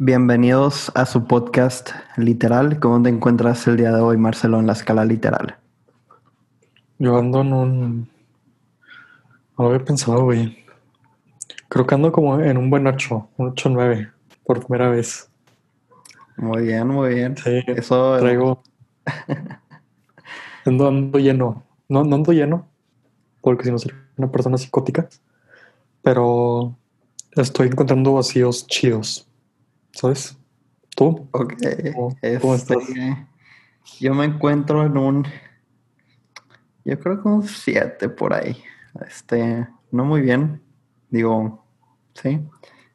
Bienvenidos a su podcast literal. ¿Cómo te encuentras el día de hoy, Marcelo, en la escala literal? Yo ando en un. No lo había pensado, güey. Creo que ando como en un buen 8, un 8-9, por primera vez. Muy bien, muy bien. Sí, Eso traigo. ando, ando lleno. No, no ando lleno, porque si no sería una persona psicótica. Pero estoy encontrando vacíos chidos. ¿Sabes? ¿Tú? Ok. ¿Cómo- Este, estás? Yo me encuentro en un. Yo creo que un 7 por ahí. Este, no muy bien. Digo, sí.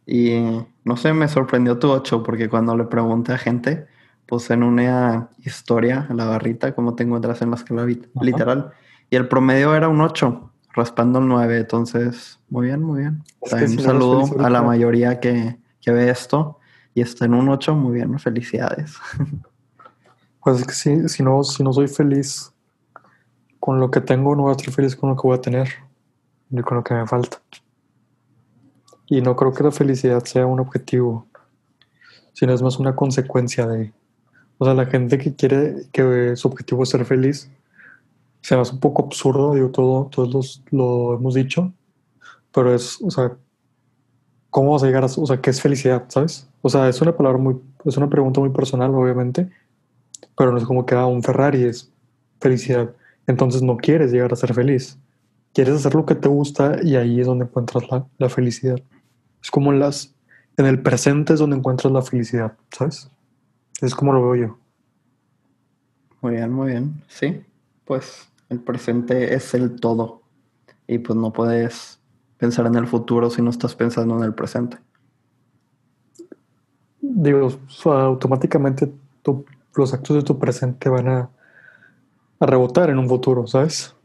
Y no sé, me sorprendió tu 8 porque cuando le pregunté a gente, pues en una historia, la barrita, cómo te encuentras en la escala literal. Y el promedio era un 8, raspando el 9. Entonces, muy bien, muy bien. Si un saludo a la mayoría que, que ve esto y está en un 8, muy bien, felicidades. Pues es que si, si, no, si no soy feliz con lo que tengo, no voy a estar feliz con lo que voy a tener ni con lo que me falta. Y no creo que la felicidad sea un objetivo, sino es más una consecuencia de... O sea, la gente que quiere que su objetivo es ser feliz, se me hace un poco absurdo, digo, todo, todos los- lo hemos dicho, pero es, o sea, ¿cómo vas a llegar a, o sea, qué es felicidad, sabes? O sea, es una palabra muy, es una pregunta muy personal, obviamente, pero no es como que ah, un Ferrari es felicidad. Entonces no quieres llegar a ser feliz. Quieres hacer lo que te gusta y ahí es donde encuentras la, la felicidad. Es como en las en el presente es donde encuentras la felicidad, ¿sabes? Es como lo veo yo. Muy bien, muy bien. Sí, pues el presente es el todo. Y pues no puedes pensar en el futuro si no estás pensando en el presente. Digo, automáticamente tu- los actos de tu presente van a, a rebotar en un futuro, ¿sabes?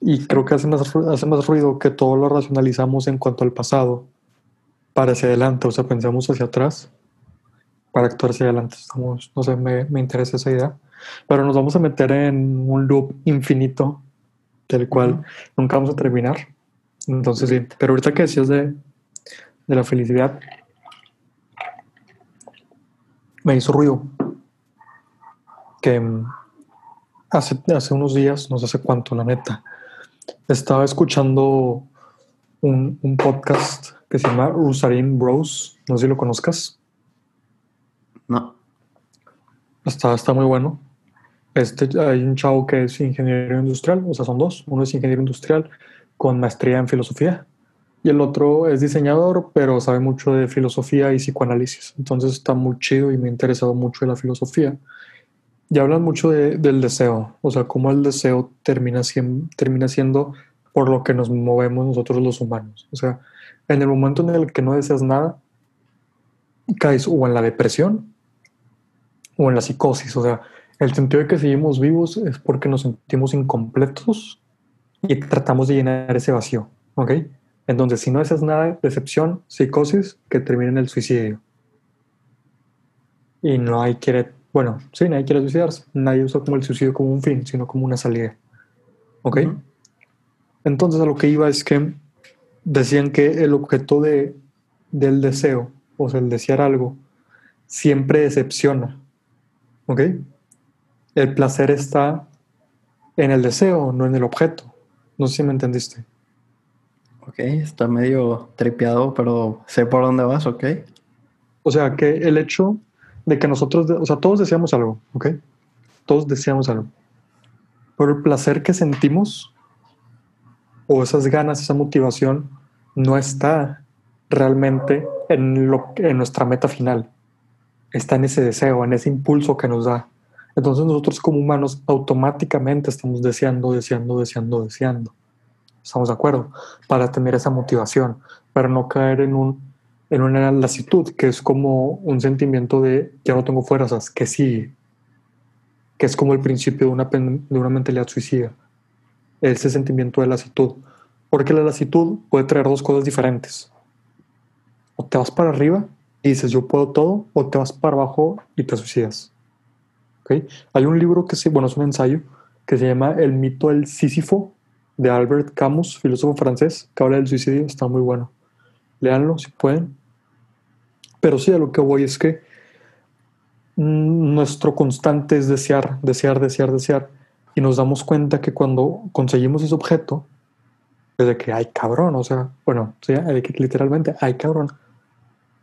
Y creo que hace más, hace más ruido que todo lo racionalizamos en cuanto al pasado para hacia adelante, o sea, pensamos hacia atrás para actuar hacia adelante. Estamos, no sé, me, me interesa esa idea. Pero nos vamos a meter en un loop infinito del cual nunca vamos a terminar. Entonces, sí. Pero ahorita que decías de, de la felicidad, me hizo ruido que mm, hace, hace unos días, no sé hace cuánto, la neta, estaba escuchando un, un podcast que se llama Rusarin Bros. No sé si lo conozcas. No. Está, está muy bueno. Este, hay un chavo que es ingeniero industrial, o sea, son dos. Uno es ingeniero industrial con maestría en filosofía y el otro es diseñador, pero sabe mucho de filosofía y psicoanálisis. Entonces está muy chido y me ha interesado mucho de la filosofía. Y hablan mucho de- del deseo, o sea, cómo el deseo termina, termina siendo por lo que nos movemos nosotros los humanos. O sea, en el momento en el que no deseas nada, caes o en la depresión o en la psicosis. O sea, el sentido de que seguimos vivos es porque nos sentimos incompletos y tratamos de llenar ese vacío. ¿Ok? Entonces, si no deseas nada, decepción, psicosis, que termina en el suicidio. Y no hay quiere, bueno, sí, nadie quiere suicidarse. Nadie usa como el suicidio como un fin, sino como una salida. ¿Ok? Entonces a lo que iba es que decían que el objeto de, del deseo, o sea, el desear algo, siempre decepciona. ¿Ok? El placer está en el deseo, no en el objeto. No sé si me entendiste. Ok, está medio tripeado, pero sé por dónde vas, ok. O sea, que el hecho de que nosotros, o sea, todos deseamos algo, ¿ok? Todos deseamos algo. Pero el placer que sentimos, o esas ganas, esa motivación, no está realmente en, lo, en nuestra meta final. Está en ese deseo, en ese impulso que nos da. Entonces nosotros como humanos automáticamente estamos deseando, deseando, deseando, deseando. Estamos de acuerdo, para tener esa motivación, para no caer en un en una lasitud, que es como un sentimiento de ya no tengo fuerzas, que sigue, que es como el principio de una, de una mentalidad suicida, ese sentimiento de lasitud. Porque la lasitud puede traer dos cosas diferentes. O te vas para arriba y dices yo puedo todo, o te vas para abajo y te suicidas. ¿Ok? Hay un libro que se, bueno, es un ensayo que se llama El mito del Sísifo de Albert Camus, filósofo francés, que habla del suicidio, está muy bueno. Leanlo si pueden. Pero sí, a lo que voy es que mm, nuestro constante es desear, desear, desear, desear. Y nos damos cuenta que cuando conseguimos ese objeto, es de que, ay cabrón, o sea, bueno, literalmente, ay cabrón,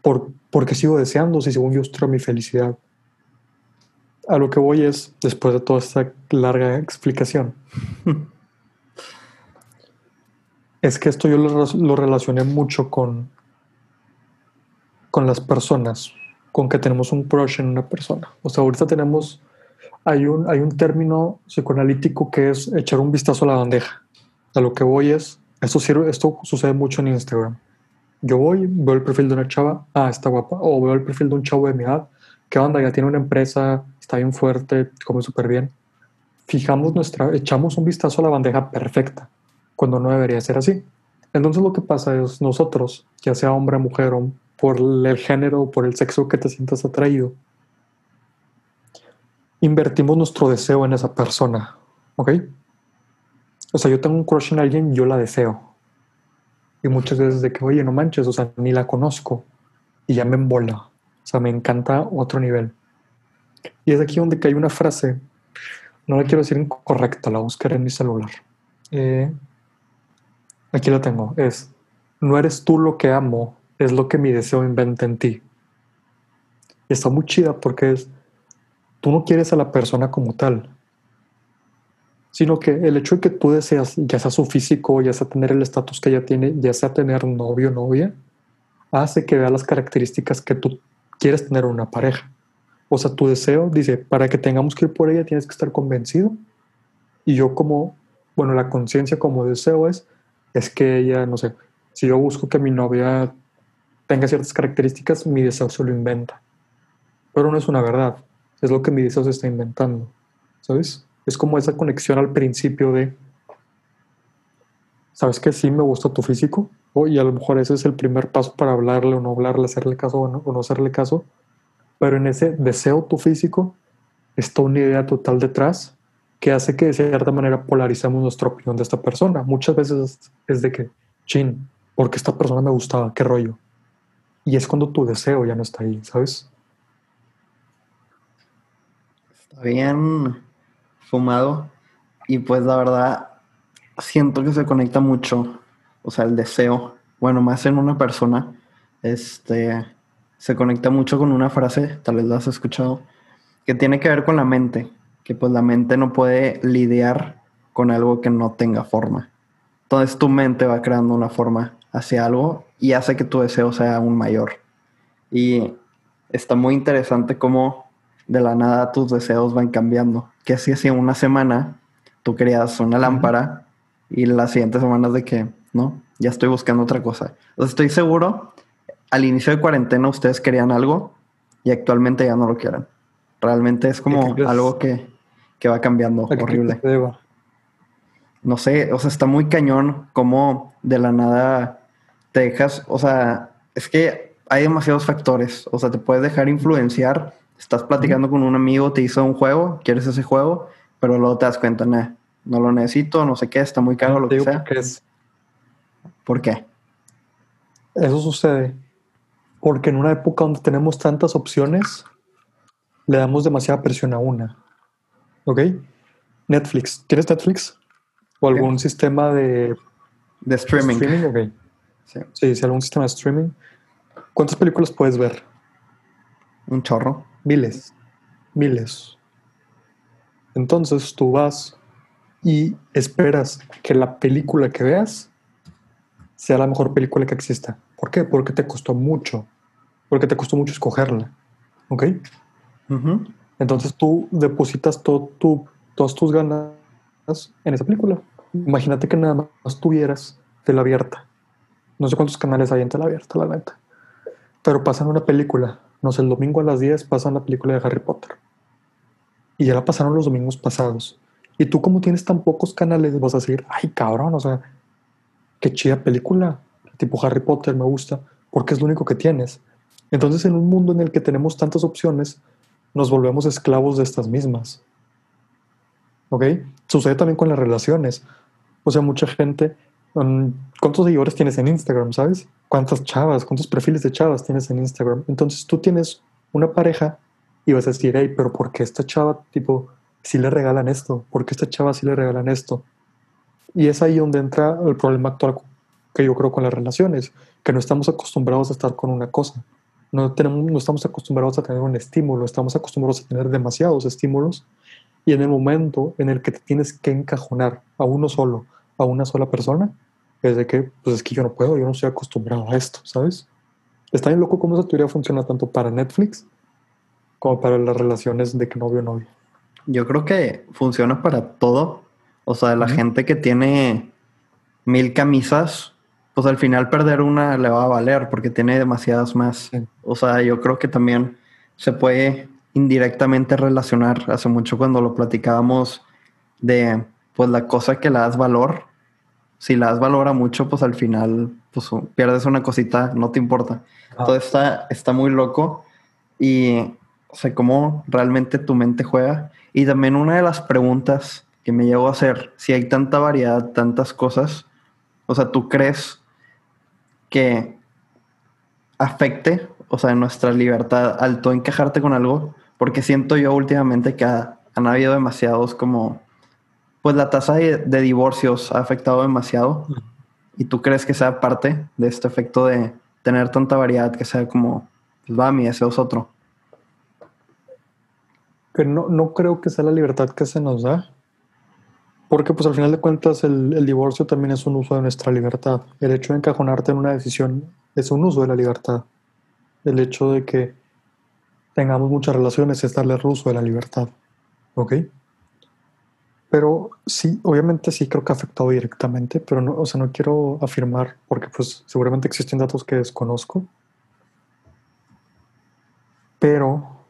¿por, porque sigo deseando si según yo estoy mi felicidad? A lo que voy es, después de toda esta larga explicación, es que esto yo lo, relacioné mucho con, con las personas, con que tenemos un crush en una persona. O sea, ahorita tenemos, hay un, hay un término psicoanalítico que es echar un vistazo a la bandeja. A lo que voy es, esto, sirve, esto sucede mucho en Instagram. Yo voy, veo el perfil de una chava, ah, está guapa, o veo el perfil de un chavo de mi edad, ¿qué onda? Ya tiene una empresa, está bien fuerte, come súper bien. Fijamos nuestra, echamos un vistazo a la bandeja perfecta, cuando no debería ser así. Entonces lo que pasa es nosotros, ya sea hombre, mujer por el género por el sexo que te sientas atraído, invertimos nuestro deseo en esa persona, ¿ok? O sea, yo tengo un crush en alguien, yo la deseo. Y muchas veces de que, oye, no manches, o sea, ni la conozco. Y ya me embola. O sea, me encanta otro nivel. Y es aquí donde hay una frase, no la quiero decir incorrecta, la buscaré en mi celular. Eh, aquí la tengo, es, no eres tú lo que amo, es lo que mi deseo inventa en ti. Y está muy chida porque es, tú no quieres a la persona como tal, sino que el hecho de que tú deseas, ya sea su físico, ya sea tener el estatus que ella tiene, ya sea tener novio o novia, hace que vea las características que tú quieres tener en una pareja. O sea, tu deseo dice, para que tengamos que ir por ella tienes que estar convencido. Y yo como, bueno, la conciencia como deseo es, es que ella, no sé, si yo busco que mi novia tenga ciertas características, mi deseo se lo inventa. Pero no es una verdad, es lo que mi deseo se está inventando, ¿sabes? Es como esa conexión al principio de, ¿sabes que sí me gusta tu físico? y a lo mejor ese es el primer paso para hablarle o no hablarle, hacerle caso o no, o no hacerle caso. Pero en ese deseo tu físico está una idea total detrás que hace que de cierta manera polarizamos nuestra opinión de esta persona. Muchas veces es de que, chin, porque esta persona me gustaba, qué rollo. Y es cuando tu deseo ya no está ahí, ¿sabes? Está bien fumado y pues la verdad siento que se conecta mucho, o sea, el deseo, bueno, más en una persona, este, se conecta mucho con una frase, tal vez la has escuchado, que tiene que ver con la mente, que pues la mente no puede lidiar con algo que no tenga forma. Entonces tu mente va creando una forma hacia algo y hace que tu deseo sea aún mayor. Y está muy interesante cómo de la nada tus deseos van cambiando. Que si hace una semana tú querías una lámpara y las siguientes semanas de que, no, ya estoy buscando otra cosa. Entonces estoy seguro, al inicio de cuarentena ustedes querían algo y actualmente ya no lo quieren. Realmente es como algo que, que va cambiando, horrible. No sé, o sea, está muy cañón como de la nada te dejas, o sea, es que hay demasiados factores, o sea, te puedes dejar influenciar, estás platicando con un amigo, te hizo un juego, quieres ese juego, pero luego te das cuenta, nah, no lo necesito, no sé qué, está muy caro, lo que sea. Es... ¿Por qué? Eso sucede porque en una época donde tenemos tantas opciones, le damos demasiada presión a una. ¿Ok? Netflix. ¿Tienes Netflix? ¿O algún sistema de... De streaming. streaming? Okay. Sí. sí, algún sistema de streaming. ¿Cuántas películas puedes ver? Un chorro. Miles. Miles. Entonces tú vas y esperas que la película que veas sea la mejor película que exista. ¿Por qué? Porque te costó mucho. Porque te costó mucho escogerla. ¿Ok? Entonces tú depositas todo tu, todas tus ganas en esa película. Imagínate que nada más tuvieras tela abierta no sé cuántos canales hay en tela abierta, la neta. Pero pasan una película. No sé, el domingo a las 10 pasan la película de Harry Potter. Y ya la pasaron los domingos pasados. Y tú como tienes tan pocos canales vas a decir, ay cabrón, o sea, qué chida película. Tipo Harry Potter me gusta, porque es lo único que tienes. Entonces en un mundo en el que tenemos tantas opciones, nos volvemos esclavos de estas mismas. ¿Ok? Sucede también con las relaciones. O sea, mucha gente um, ¿cuántos seguidores tienes en Instagram, sabes? ¿Cuántas chavas, cuántos perfiles de chavas tienes en Instagram? Entonces tú tienes una pareja y vas a decir, hey, pero ¿por qué esta chava, tipo, si le regalan esto? ¿Por qué esta chava si le regalan esto? Y es ahí donde entra el problema actual que yo creo con las relaciones, que no estamos acostumbrados a estar con una cosa. No, tenemos, no estamos acostumbrados a tener un estímulo, estamos acostumbrados a tener demasiados estímulos y en el momento en el que te tienes que encajonar a uno solo, a una sola persona, es de que, pues es que yo no puedo, yo no estoy acostumbrado a esto, ¿sabes? Está bien loco cómo esa teoría funciona tanto para Netflix como para las relaciones de que novio-novia. Yo creo que funciona para todo. O sea, la gente que tiene mil camisas, pues al final perder una le va a valer porque tiene demasiadas más. O sea, yo creo que también se puede indirectamente relacionar. Hace mucho cuando lo platicábamos de pues la cosa que le das valor. Si la das valor a mucho, pues al final pues pierdes una cosita, no te importa. Todo está, está muy loco y o sea, cómo realmente tu mente juega. Y también una de las preguntas que me llegó a hacer, si hay tanta variedad, tantas cosas, o sea, ¿tú crees que afecte, o sea, nuestra libertad al todo encajarte con algo? Porque siento yo últimamente que han habido demasiados como, pues la tasa de, divorcios ha afectado demasiado. ¿Y tú crees que sea parte de este efecto de tener tanta variedad que sea como, pues va, mi deseo es otro? que no, no creo que sea la libertad que se nos da, porque pues al final de cuentas el, el, divorcio también es un uso de nuestra libertad. El hecho de encajonarte en una decisión es un uso de la libertad. El hecho de que tengamos muchas relaciones es darle uso de la libertad. ¿Ok? Pero sí, obviamente sí creo que ha afectado directamente, pero no, o sea, no quiero afirmar porque pues seguramente existen datos que desconozco. Pero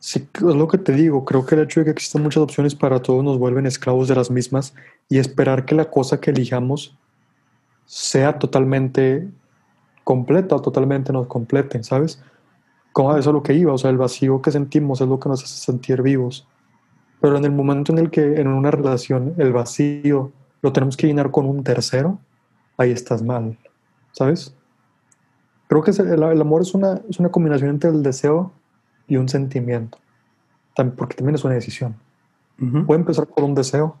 Sí, es lo que te digo. Creo que el hecho de que existan muchas opciones para todos nos vuelven esclavos de las mismas y esperar que la cosa que elijamos sea totalmente completa o totalmente nos complete, ¿sabes? Como eso es lo que iba, o sea, el vacío que sentimos es lo que nos hace sentir vivos. Pero en el momento en el que en una relación el vacío lo tenemos que llenar con un tercero, ahí estás mal, ¿sabes? Creo que el, amor es una, es una combinación entre el deseo y un sentimiento, porque también es una decisión. Puede empezar por un deseo,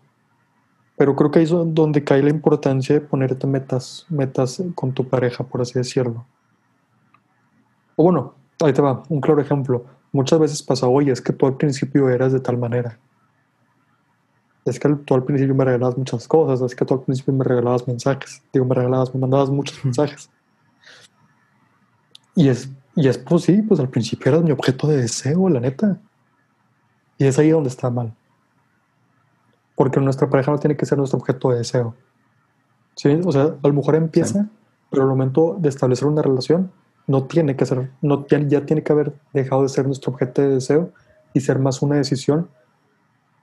pero creo que ahí es donde cae la importancia de ponerte metas, metas con tu pareja, por así decirlo. O bueno, ahí te va, un claro ejemplo. Muchas veces pasa, oye, es que tú al principio eras de tal manera. Es que tú al principio me regalabas muchas cosas, es que tú al principio me regalabas mensajes. Digo, me regalabas, me mandabas muchos mensajes. Y es y es pues sí, pues al principio era mi objeto de deseo, la neta. Y es ahí donde está mal. Porque nuestra pareja no tiene que ser nuestro objeto de deseo. ¿Sí? O sea, a lo mejor empieza, pero al momento de establecer una relación, no tiene que ser, no, ya tiene que haber dejado de ser nuestro objeto de deseo y ser más una decisión.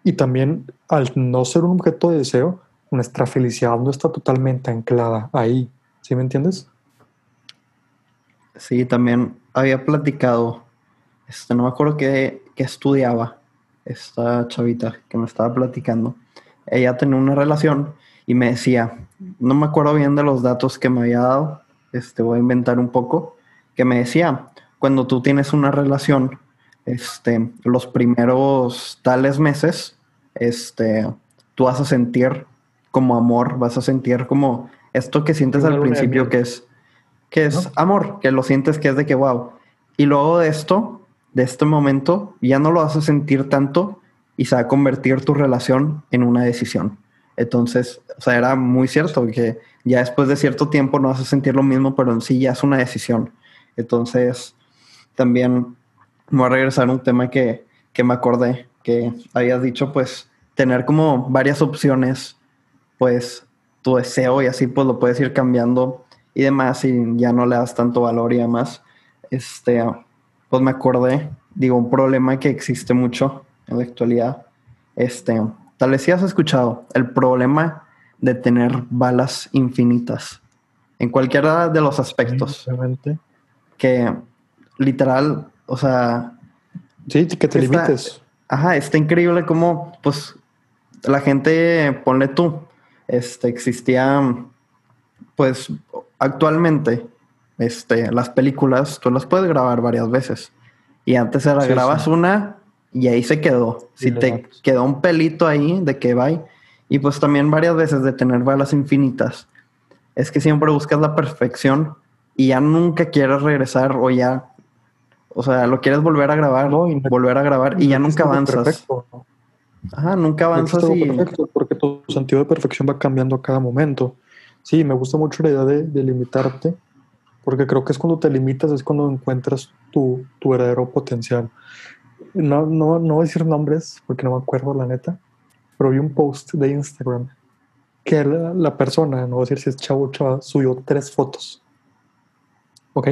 Y también, al no ser un objeto de deseo, nuestra felicidad no está totalmente anclada ahí. ¿Sí me entiendes? Sí, también había platicado, este, no me acuerdo qué, estudiaba esta chavita que me estaba platicando. Ella tenía una relación y me decía, no me acuerdo bien de los datos que me había dado, este, voy a inventar un poco, que me decía, cuando tú tienes una relación, este, los primeros tales meses, este, tú vas a sentir como amor, vas a sentir como esto que sientes al principio, que es que es amor, que lo sientes que es de que wow. Y luego de esto, de este momento, ya no lo vas a sentir tanto y se va a convertir tu relación en una decisión. Entonces, o sea, era muy cierto que ya después de cierto tiempo no vas a sentir lo mismo, pero en sí ya es una decisión. Entonces, también voy a regresar a un tema que, que me acordé, que habías dicho, pues, tener como varias opciones, pues, tu deseo y así pues lo puedes ir cambiando y demás, y ya no le das tanto valor y demás, este, pues me acordé, digo, un problema que existe mucho en la actualidad, este, tal vez si has escuchado, el problema de tener balas infinitas, en cualquiera de los aspectos, que literal, o sea... Sí, que te limites. Ajá, está increíble como, pues, la gente, ponle tú, este, existía, pues actualmente, este, las películas, tú las puedes grabar varias veces. Y antes era Sí, grabas sí. una y ahí se quedó. Si te quedó un pelito ahí de que va. Y pues también varias veces de tener balas infinitas. Es que siempre buscas la perfección y ya nunca quieres regresar o ya, o sea, lo quieres volver a grabar, No, y volver a grabar y ya nunca avanzas. Ajá, nunca avanzas y perfecto, porque tu sentido de perfección va cambiando a cada momento. Sí, me gusta mucho la idea de, de limitarte, porque creo que es cuando te limitas, es cuando encuentras tu, tu verdadero potencial. No, no, no voy a decir nombres, porque no me acuerdo la neta, pero vi un post de Instagram que la, la persona, no voy a decir si es chavo o chava, subió tres fotos. ¿Ok?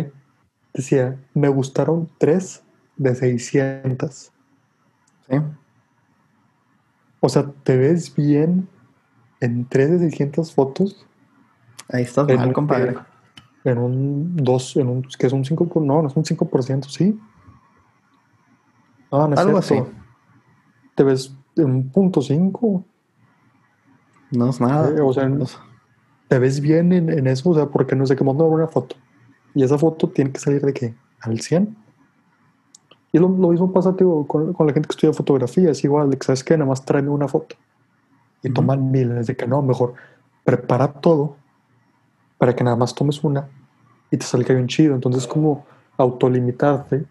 Decía, me gustaron tres de 600. sí. O sea, te ves bien en 3 de 600 fotos Ahí estás en mal, un, compadre. en un 2, en un, que es un 5, por- no, no es un 5%, sí. Ah, no es Algo cierto. así. Te ves en un punto 5. No es nada. Eh, o sea, te ves bien en, en eso, o sea, porque no sé qué mando una foto. Y esa foto tiene que salir de qué? Al 100. Y lo, lo mismo pasa tío, con, con la gente que estudia fotografía, es igual, sabes que nada más tráeme una foto. Y toman miles, de que no, mejor prepara todo para que nada más tomes una y te salga bien chido. Entonces, como autolimitarte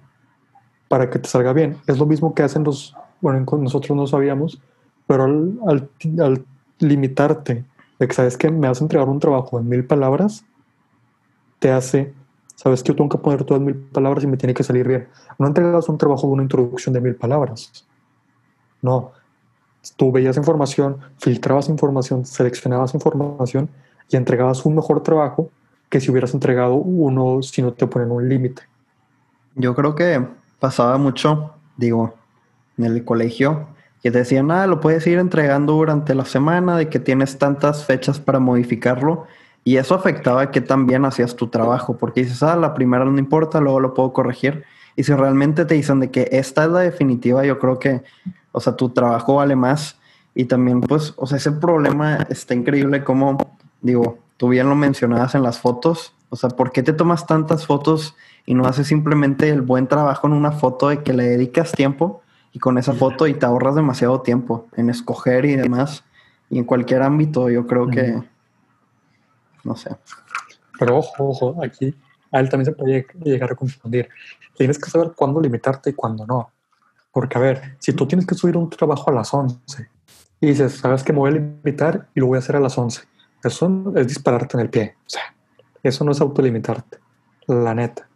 para que te salga bien. Es lo mismo que hacen los, bueno, nosotros no sabíamos, pero al limitarte de que sabes que me vas a entregar un trabajo en mil palabras, te hace, sabes que yo tengo que poner todas mil palabras y me tiene que salir bien. No entregas un trabajo de una introducción de mil palabras. No. Tú veías información, filtrabas información, seleccionabas información y entregabas un mejor trabajo que si hubieras entregado uno si no te ponen un límite. Yo creo que pasaba mucho, digo, en el colegio, que te decían, ah, lo puedes ir entregando durante la semana, de que tienes tantas fechas para modificarlo. Y eso afectaba que también hacías tu trabajo, porque dices, ah, la primera no importa, luego lo puedo corregir. Y si realmente te dicen de que esta es la definitiva, yo creo que, o sea, tu trabajo vale más. Y también, pues, o sea, ese problema está increíble como, digo, tú bien lo mencionabas en las fotos. O sea, ¿por qué te tomas tantas fotos y no haces simplemente el buen trabajo en una foto de que le dedicas tiempo y con esa foto y te ahorras demasiado tiempo en escoger y demás? Y en cualquier ámbito, yo creo que, no sé. Pero ojo, ojo, aquí a él también se puede llegar a confundir. Tienes que saber cuándo limitarte y cuándo no. Porque, a ver, si tú tienes que subir un trabajo a las 11 y dices, sabes que me voy a limitar y lo voy a hacer a las 11, eso es dispararte en el pie. O sea, eso no es autolimitarte, la neta.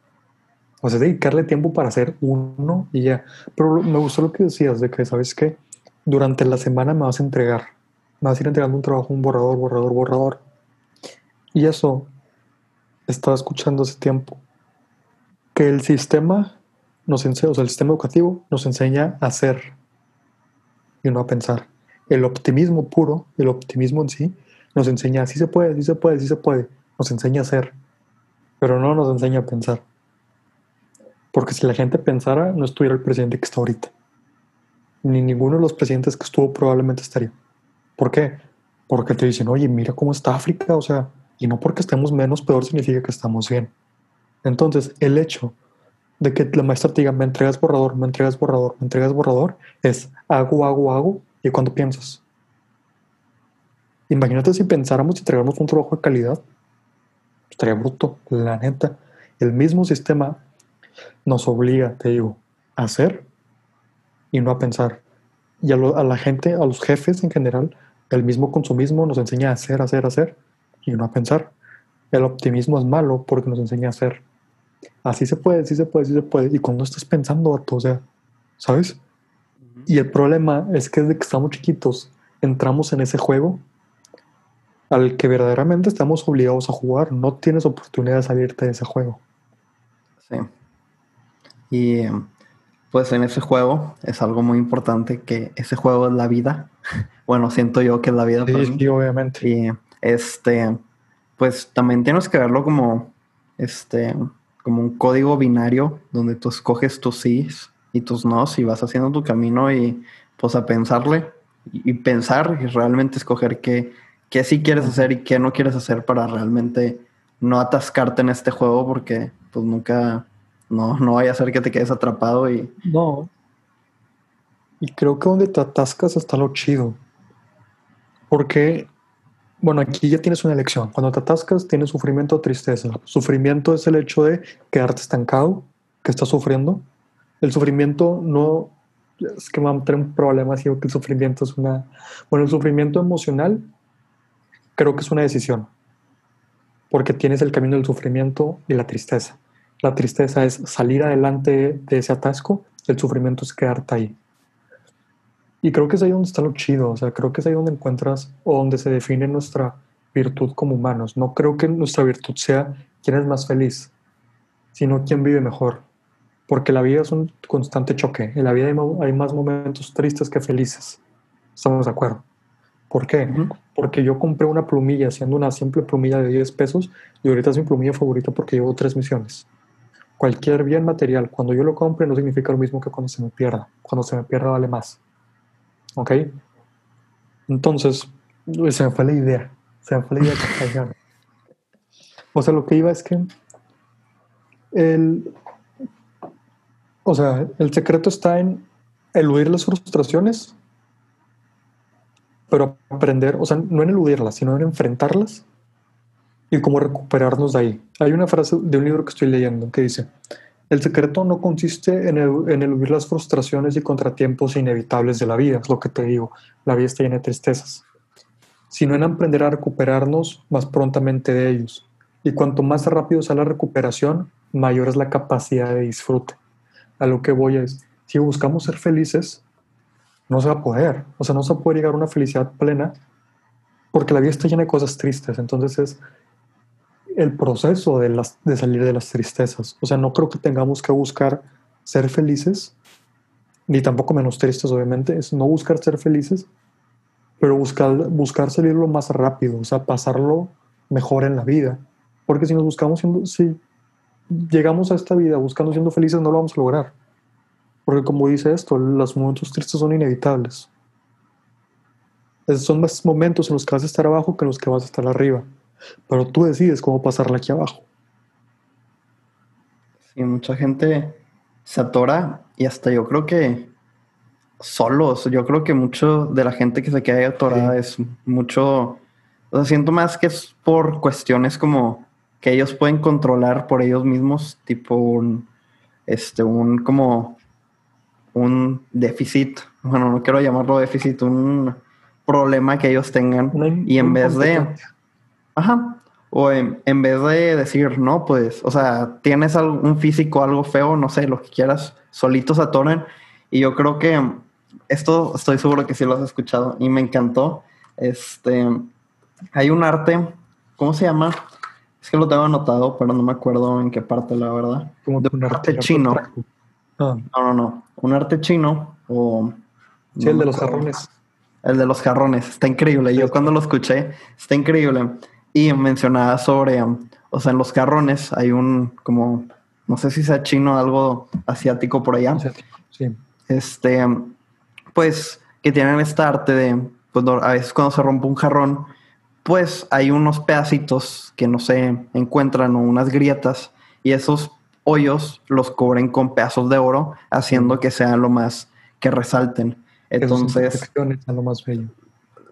O sea, dedicarle tiempo para hacer uno y ya. Pero me gustó lo que decías de que, ¿sabes qué? Durante la semana me vas a entregar. Me vas a ir entregando un trabajo, un borrador, borrador, borrador. Y eso estaba escuchando hace tiempo. Que el sistema nos enseña, o sea, el sistema educativo nos enseña a hacer y no a pensar. El optimismo puro, el optimismo en sí, nos enseña, sí se puede, sí se puede, sí se puede. Nos enseña a hacer, pero no nos enseña a pensar. Porque si la gente pensara, no estuviera el presidente que está ahorita. Ni ninguno de los presidentes que estuvo probablemente estaría. ¿Por qué? Porque te dicen, oye, mira cómo está África, o sea, y no porque estemos menos, peor significa que estamos bien. Entonces, el hecho de que la maestra te diga, me entregas borrador, me entregas borrador, me entregas borrador, es hago, hago, hago, y cuando piensas. Imagínate si pensáramos y entregáramos un trabajo de calidad, estaría bruto, la neta. El mismo sistema nos obliga, te digo, a hacer y no a pensar. Y a, lo- a la gente, a los jefes en general, el mismo consumismo nos enseña a hacer, hacer, hacer y no a pensar. El optimismo es malo porque nos enseña a hacer. Así se puede, sí se puede, sí se puede. Y cuando estás pensando, vato, o sea, ¿sabes? Y el problema es que desde que estamos chiquitos entramos en ese juego al que verdaderamente estamos obligados a jugar. No tienes oportunidad de salirte de ese juego. Sí. Y pues en ese juego es algo muy importante que ese juego es la vida. Bueno, siento yo que es la vida para mí. Sí, obviamente. Y este, pues también tienes que verlo como este, como un código binario donde tú escoges tus sís y tus nos y vas haciendo tu camino y pues a pensarle y, y pensar y realmente escoger qué, qué sí quieres hacer y qué no quieres hacer para realmente no atascarte en este juego porque pues nunca, no, no vaya a ser que te quedes atrapado y... No. Y creo que donde te atascas está lo chido. Porque, bueno, aquí ya tienes una elección. Cuando te atascas tienes sufrimiento o tristeza. Sufrimiento es el hecho de quedarte estancado, que estás sufriendo. El sufrimiento no... Es que va a tener un problema, digo que el sufrimiento es una... Bueno, el sufrimiento emocional creo que es una decisión porque tienes el camino del sufrimiento y la tristeza. La tristeza es salir adelante de ese atasco, el sufrimiento es quedarte ahí. Y creo que es ahí donde está lo chido, o sea, creo que es ahí donde encuentras o donde se define nuestra virtud como humanos. No creo que nuestra virtud sea quién es más feliz, sino quién vive mejor. Porque la vida es un constante choque. En la vida hay más momentos tristes que felices. Estamos de acuerdo. ¿Por qué? Porque yo compré una plumilla, siendo una simple plumilla de 10 pesos, y ahorita es mi plumilla favorita porque llevo tres misiones. Cualquier bien material, cuando yo lo compre, no significa lo mismo que cuando se me pierda. Cuando se me pierda, vale más. ¿Ok? Entonces, se me fue la idea. Se me fue la idea que O sea, lo que iba es que el, o sea, el secreto está en eludir las frustraciones pero aprender, o sea, no en eludirlas, sino en enfrentarlas y cómo recuperarnos de ahí. Hay una frase de un libro que estoy leyendo que dice, el secreto no consiste en, en eludir las frustraciones y contratiempos inevitables de la vida, es lo que te digo, la vida está llena de tristezas, sino en aprender a recuperarnos más prontamente de ellos. Y cuanto más rápido sea la recuperación, mayor es la capacidad de disfrute. A lo que voy es, si buscamos ser felices, no se va a poder. O sea, no se puede llegar a una felicidad plena porque la vida está llena de cosas tristes. Entonces es el proceso de, las, de salir de las tristezas. O sea, no creo que tengamos que buscar ser felices, ni tampoco menos tristes, obviamente. Es no buscar ser felices, pero buscar, buscar salir lo más rápido, o sea, pasarlo mejor en la vida. Porque si nos buscamos siendo, si llegamos a esta vida buscando siendo felices, no lo vamos a lograr. Porque como dice esto, los momentos tristes son inevitables. son más momentos en los que vas a estar abajo que en los que vas a estar arriba. Pero tú decides cómo pasarla aquí abajo. Sí, mucha gente se atora y hasta yo creo que solos. Yo creo que mucho de la gente que se queda ahí atorada es mucho. O sea, siento más que es por cuestiones como que ellos pueden controlar por ellos mismos, tipo un, este, un como un déficit, bueno, no quiero llamarlo déficit, un problema que ellos tengan y en vez de, ajá, o en, vez de decir, no, pues, o sea, tienes un físico algo feo, no sé, lo que quieras, solitos atoran y yo creo que esto estoy seguro que sí lo has escuchado y me encantó. Este, hay un arte, ¿cómo se llama? Es que lo tengo anotado, pero no me acuerdo en qué parte, la verdad. Como de un arte chino. No, no, no. Un arte chino o... Sí, el de los jarrones. El de los jarrones. Está increíble. Yo cuando lo escuché, está increíble. Y mencionaba sobre, o sea, en los jarrones hay un como, no sé si sea chino, algo asiático por allá. Sí. Este, pues, que tienen esta arte de, pues a veces cuando se rompe un jarrón, pues hay unos pedacitos que no se encuentran o unas grietas y esos hoyos los cubren con pedazos de oro, haciendo que sean lo más que resalten. Entonces, las imperfecciones es lo más bello.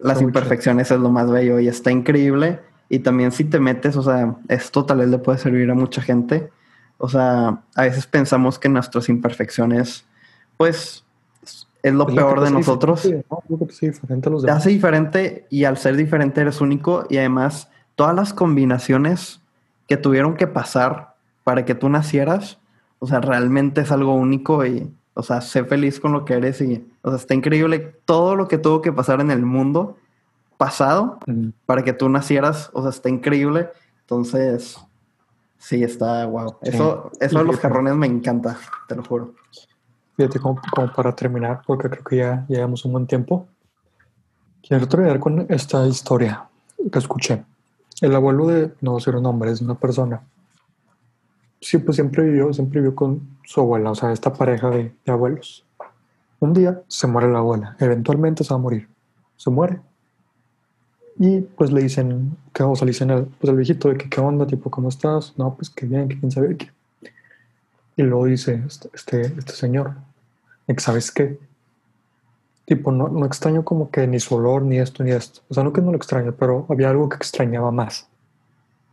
Las imperfecciones es lo más bello y está increíble. Y también si te metes, o sea, esto tal vez le puede servir a mucha gente. O sea, a veces pensamos que nuestras imperfecciones, pues, es lo peor de nosotros. Te hace diferente y al ser diferente eres único y además todas las combinaciones que tuvieron que pasar para que tú nacieras, o sea, realmente es algo único y, o sea, sé feliz con lo que eres y, o sea, está increíble todo lo que tuvo que pasar en el mundo pasado para que tú nacieras, o sea, está increíble. Entonces, sí, está wow. Eso, eso de los jarrones me encanta, te lo juro. Fíjate, como, para terminar, porque creo que ya llevamos un buen tiempo, quiero terminar con esta historia que escuché. El abuelo de, no decir un nombre, es una persona sí, pues siempre vivió, siempre vivió con su abuela, o sea, esta pareja de, abuelos. Un día se muere la abuela, eventualmente se va a morir, se muere. Y pues le dicen, ¿qué o sea, le dicen al, pues al viejito de que qué onda, tipo, ¿cómo estás? No, pues que bien, que quién sabe qué. Y luego dice este, este, este señor, ¿sabes qué? Tipo, no, no extraño como que ni su olor, ni esto, ni esto. O sea, no que no lo extraño, pero había algo que extrañaba más.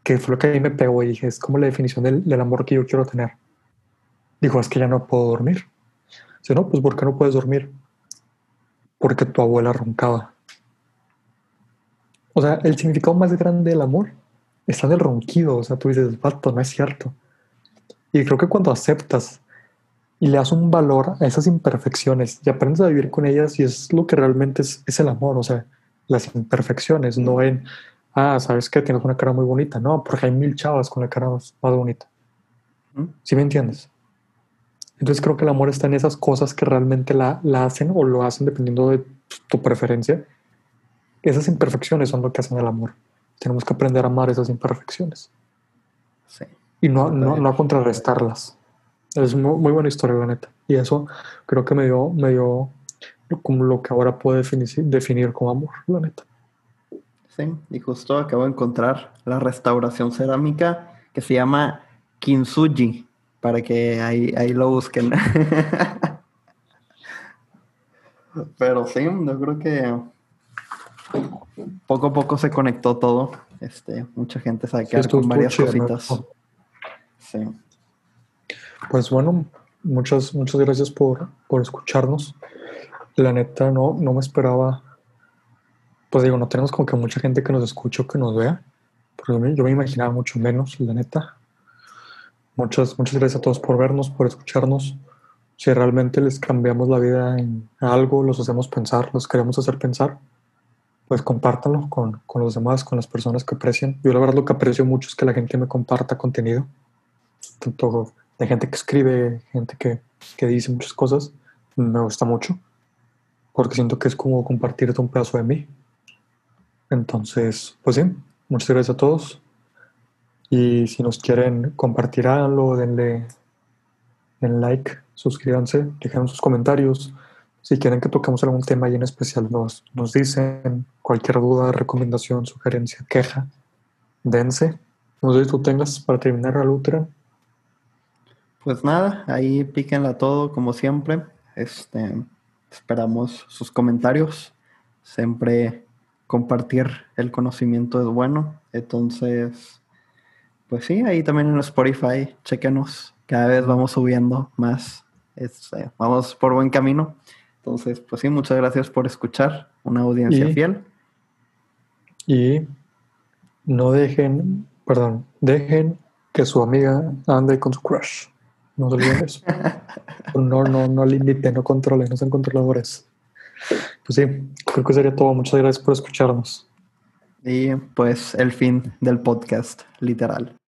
Que fue lo que a mí me pegó y dije, es como la definición del, del amor que yo quiero tener. Dijo, es que ya no puedo dormir. Dice, no, pues ¿por qué no puedes dormir? Porque tu abuela roncaba. O sea, el significado más grande del amor está en el ronquido. O sea, tú dices, vato, no es cierto. Y creo que cuando aceptas y le das un valor a esas imperfecciones y aprendes a vivir con ellas y es lo que realmente es, es el amor, o sea, las imperfecciones, no en, ah, sabes que tienes una cara muy bonita, no, porque hay mil chavas con la cara más, más bonita. ¿Sí me entiendes? Entonces creo que el amor está en esas cosas que realmente la, la hacen o lo hacen dependiendo de tu preferencia. Esas imperfecciones son lo que hacen el amor. Tenemos que aprender a amar esas imperfecciones. Sí. Y no, no, no a contrarrestarlas. Es muy, muy, buena historia, la neta. Y eso creo que me dio, me dio como lo que ahora puedo definir, definir como amor, la neta. Sí, y justo acabo de encontrar la restauración cerámica que se llama Kintsugi, para que ahí, ahí lo busquen. Pero sí, yo creo que poco a poco se conectó todo. Este, mucha gente se sí, con varias cositas. ¿no? Sí. Pues bueno, muchas, muchas gracias por, por escucharnos. La neta, no, no me esperaba. Pues digo, no tenemos como que mucha gente que nos escuche o que nos vea. Pero yo me imaginaba mucho menos, la neta. Muchas, muchas gracias a todos por vernos, por escucharnos. Si realmente les cambiamos la vida en algo, los hacemos pensar, los queremos hacer pensar, pues compártanlo con, con los demás, con las personas que aprecian. Yo la verdad lo que aprecio mucho es que la gente me comparta contenido. Tanto de gente que escribe, gente que, que dice muchas cosas. Me gusta mucho porque siento que es como compartirte un pedazo de mí. Entonces, pues sí, muchas gracias a todos. Y si nos quieren compartir algo, denle, denle like, suscríbanse, dejen sus comentarios. Si quieren que toquemos algún tema ahí en especial, nos, nos dicen cualquier duda, recomendación, sugerencia, queja, dense. No sé si tú tengas para terminar la útera. Pues nada, ahí píquenla todo como siempre. Este, esperamos sus comentarios. Siempre compartir el conocimiento es bueno. Entonces, pues sí, ahí también en Spotify, chequenos. Cada vez vamos subiendo más. Este, vamos por buen camino. Entonces, pues sí, muchas gracias por escuchar. Una audiencia y, fiel. Y no dejen, perdón, dejen que su amiga ande con su crush. No se olviden eso. No, no, no limiten, no controlen, no sean controladores. Pues sí, creo que sería todo. Muchas gracias por escucharnos. Y pues el fin del podcast, literal.